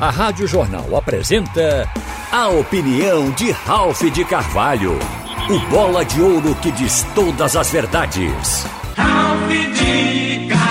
a Rádio Jornal apresenta a opinião de Ralph de Carvalho. O bola de ouro que diz todas as verdades. Ralph de Carvalho.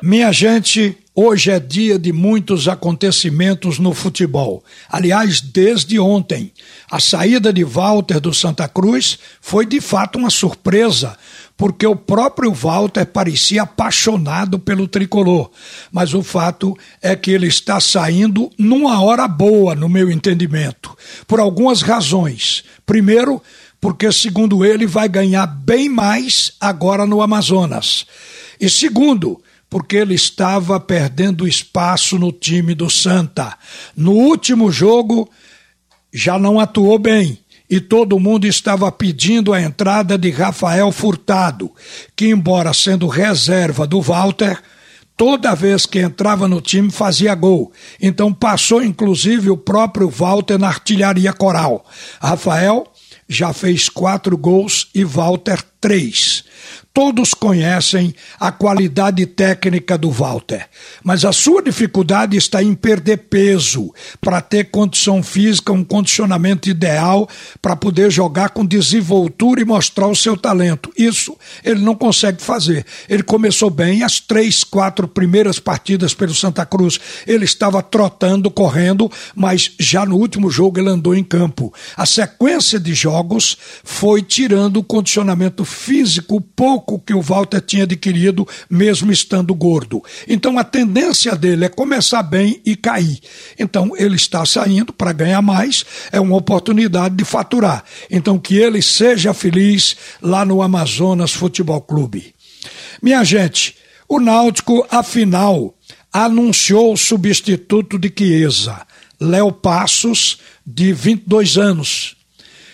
Minha gente, hoje é dia de muitos acontecimentos no futebol. Aliás, desde ontem. A saída de Walter do Santa Cruz foi de fato uma surpresa, porque o próprio Walter parecia apaixonado pelo tricolor. Mas o fato é que ele está saindo numa hora boa, no meu entendimento, por algumas razões. Primeiro, porque, segundo ele, vai ganhar bem mais agora no Amazonas. E segundo, porque ele estava perdendo espaço no time do Santa. No último jogo, já não atuou bem e todo mundo estava pedindo a entrada de Rafael Furtado, que, embora sendo reserva do Walter, toda vez que entrava no time fazia gol. Então passou inclusive o próprio Walter na artilharia coral. Rafael já fez quatro gols e Walter três. Todos conhecem a qualidade técnica do Walter, mas a sua dificuldade está em perder peso para ter condição física, um condicionamento ideal para poder jogar com desenvoltura e mostrar o seu talento. Isso ele não consegue fazer. Ele começou bem as três, quatro primeiras partidas pelo Santa Cruz. Ele estava trotando, correndo, mas já no último jogo ele andou em campo. A sequência de jogos foi tirando o condicionamento físico pouco pouco que o Walter tinha adquirido, mesmo estando gordo. Então a tendência dele é começar bem e cair. Então ele está saindo para ganhar mais, é uma oportunidade de faturar. Então que ele seja feliz lá no Amazonas Futebol Clube. Minha gente, o Náutico, afinal, anunciou o substituto de Chiesa, Léo Passos, de 22 anos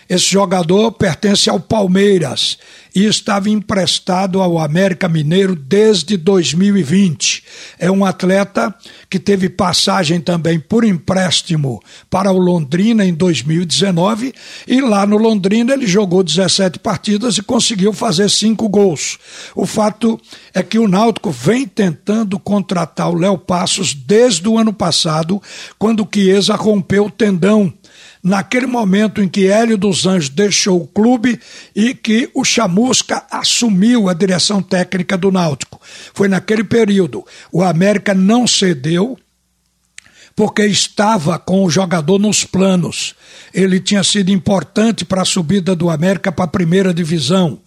esse jogador pertence ao Palmeiras e estava emprestado ao América Mineiro desde 2020. É um atleta que teve passagem também por empréstimo para o Londrina em 2019 e lá no Londrina ele jogou 17 partidas e conseguiu fazer cinco gols. O fato é que o Náutico vem tentando contratar o Léo Passos desde o ano passado, quando o Chiesa rompeu o tendão naquele momento em que Hélio dos Anjos deixou o clube e que o Chamusca assumiu a direção técnica do Náutico. Foi naquele período. O América não cedeu porque estava com o jogador nos planos. Ele tinha sido importante para a subida do América para a primeira divisão.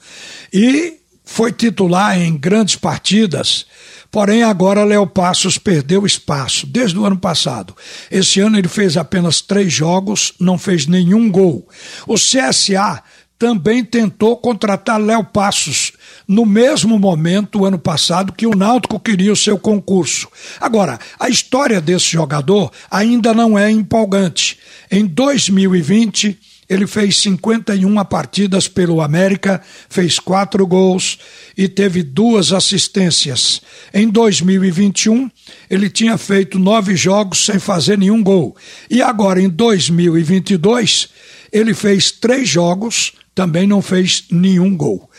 E foi titular em grandes partidas, porém agora Léo Passos perdeu espaço desde o ano passado. Esse ano ele fez apenas três jogos, não fez nenhum gol. O CSA também tentou contratar Léo Passos no mesmo momento, ano passado, que o Náutico queria o seu concurso. Agora, a história desse jogador ainda não é empolgante. Em 2020 ele fez 51 partidas pelo América, fez quatro gols e teve duas assistências. Em 2021, ele tinha feito nove jogos sem fazer nenhum gol. E agora, em 2022, ele fez três jogos, também não fez nenhum gol.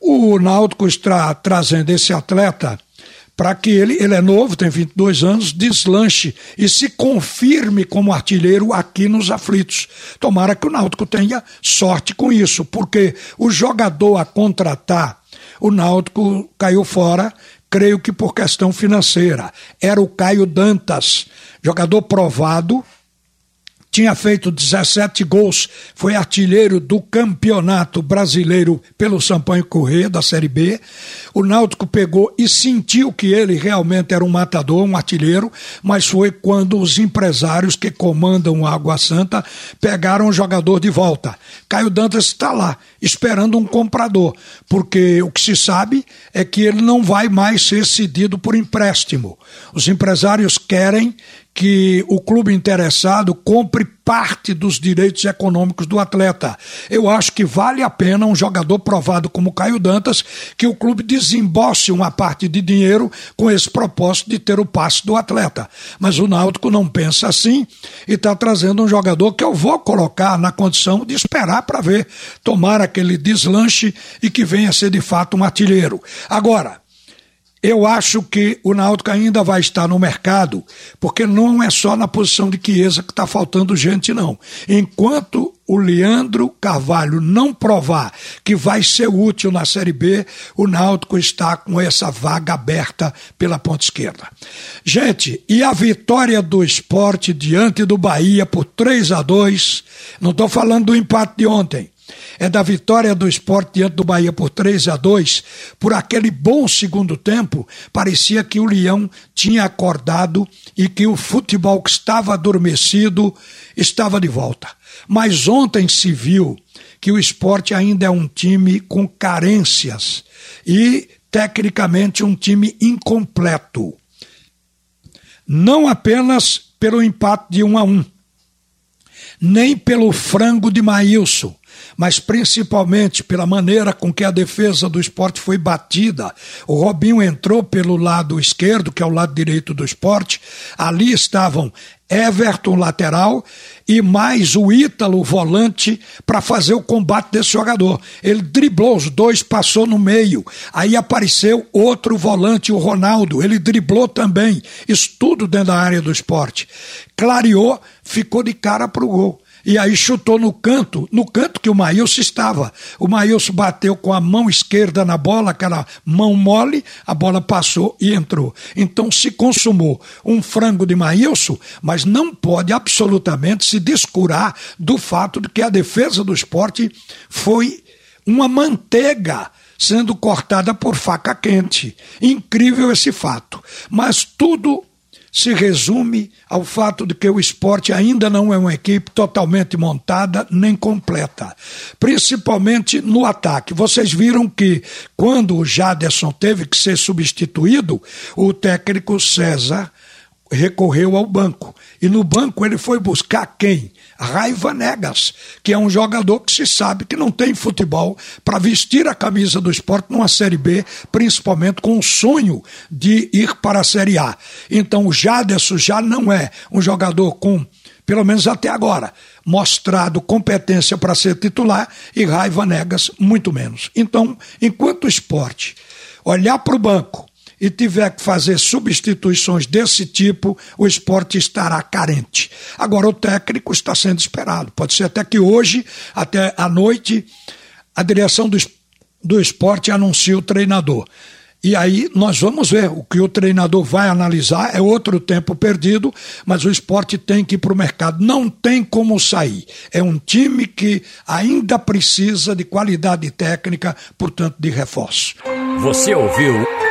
O Náutico está trazendo esse atleta para que ele, ele é novo, tem 22 anos, deslanche e se confirme como artilheiro aqui nos aflitos. Tomara que o Náutico tenha sorte com isso, porque o jogador a contratar, o Náutico caiu fora, creio que por questão financeira. Era o Caio Dantas, jogador provado, tinha feito 17 gols, foi artilheiro do Campeonato Brasileiro pelo Sampaio Corrêa, da Série B. O Náutico pegou e sentiu que ele realmente era um matador, um artilheiro, mas foi quando os empresários que comandam a Água Santa pegaram o jogador de volta. Caio Dantas está lá, esperando um comprador, porque o que se sabe é que ele não vai mais ser cedido por empréstimo. Os empresários querem que o clube interessado compre parte dos direitos econômicos do atleta. Eu acho que vale a pena um jogador provado como Caio Dantas que o clube desembolse uma parte de dinheiro com esse propósito de ter o passe do atleta. Mas o Náutico não pensa assim e está trazendo um jogador que eu vou colocar na condição de esperar para ver tomar aquele deslanche e que venha ser de fato um artilheiro. Agora, Eu acho que o Náutico ainda vai estar no mercado, porque não é só na posição de Chiesa que está faltando gente, não. Enquanto o Leandro Carvalho não provar que vai ser útil na Série B, o Náutico está com essa vaga aberta pela ponta esquerda. Gente, e a vitória do esporte diante do Bahia por 3 a 2 não estou falando do empate de ontem, é da vitória do esporte diante do Bahia por 3 a 2, por aquele bom segundo tempo, parecia que o Leão tinha acordado e que o futebol que estava adormecido estava de volta. Mas ontem se viu que o esporte ainda é um time com carências e, tecnicamente, um time incompleto. Não apenas pelo empate de um a um, nem pelo frango de Maílson, mas principalmente pela maneira com que a defesa do esporte foi batida. O Robinho entrou pelo lado esquerdo, que é o lado direito do esporte. Ali estavam Everton, lateral, e mais o Ítalo, volante, para fazer o combate desse jogador. Ele driblou os dois, passou no meio. Aí apareceu outro volante, o Ronaldo. Ele driblou também. Isso tudo dentro da área do esporte. Clareou, ficou de cara para o gol e aí chutou no canto, no canto que o Maílson estava. O Maílson bateu com a mão esquerda na bola, aquela mão mole, a bola passou e entrou. Então se consumou um frango de Maílson, mas não pode absolutamente se descurar do fato de que a defesa do esporte foi uma manteiga sendo cortada por faca quente. Incrível esse fato. Mas tudo se resume ao fato de que o esporte ainda não é uma equipe totalmente montada nem completa, principalmente no ataque. Vocês viram que quando o Jaderson teve que ser substituído, o técnico César recorreu ao banco. E no banco ele foi buscar quem? Raiva Negas, que é um jogador que se sabe que não tem futebol para vestir a camisa do esporte numa Série B, principalmente com o sonho de ir para a Série A. Então o Jaderson já não é um jogador com, pelo menos até agora, mostrado competência para ser titular e Raiva Negas muito menos. Então, enquanto o esporte olhar para o banco, e tiver que fazer substituições desse tipo, o esporte estará carente. Agora, o técnico está sendo esperado. Pode ser até que hoje, até à noite, a direção do, do esporte anuncie o treinador. E aí nós vamos ver o que o treinador vai analisar. É outro tempo perdido, mas o esporte tem que ir para o mercado. Não tem como sair. É um time que ainda precisa de qualidade técnica, portanto, de reforço. Você ouviu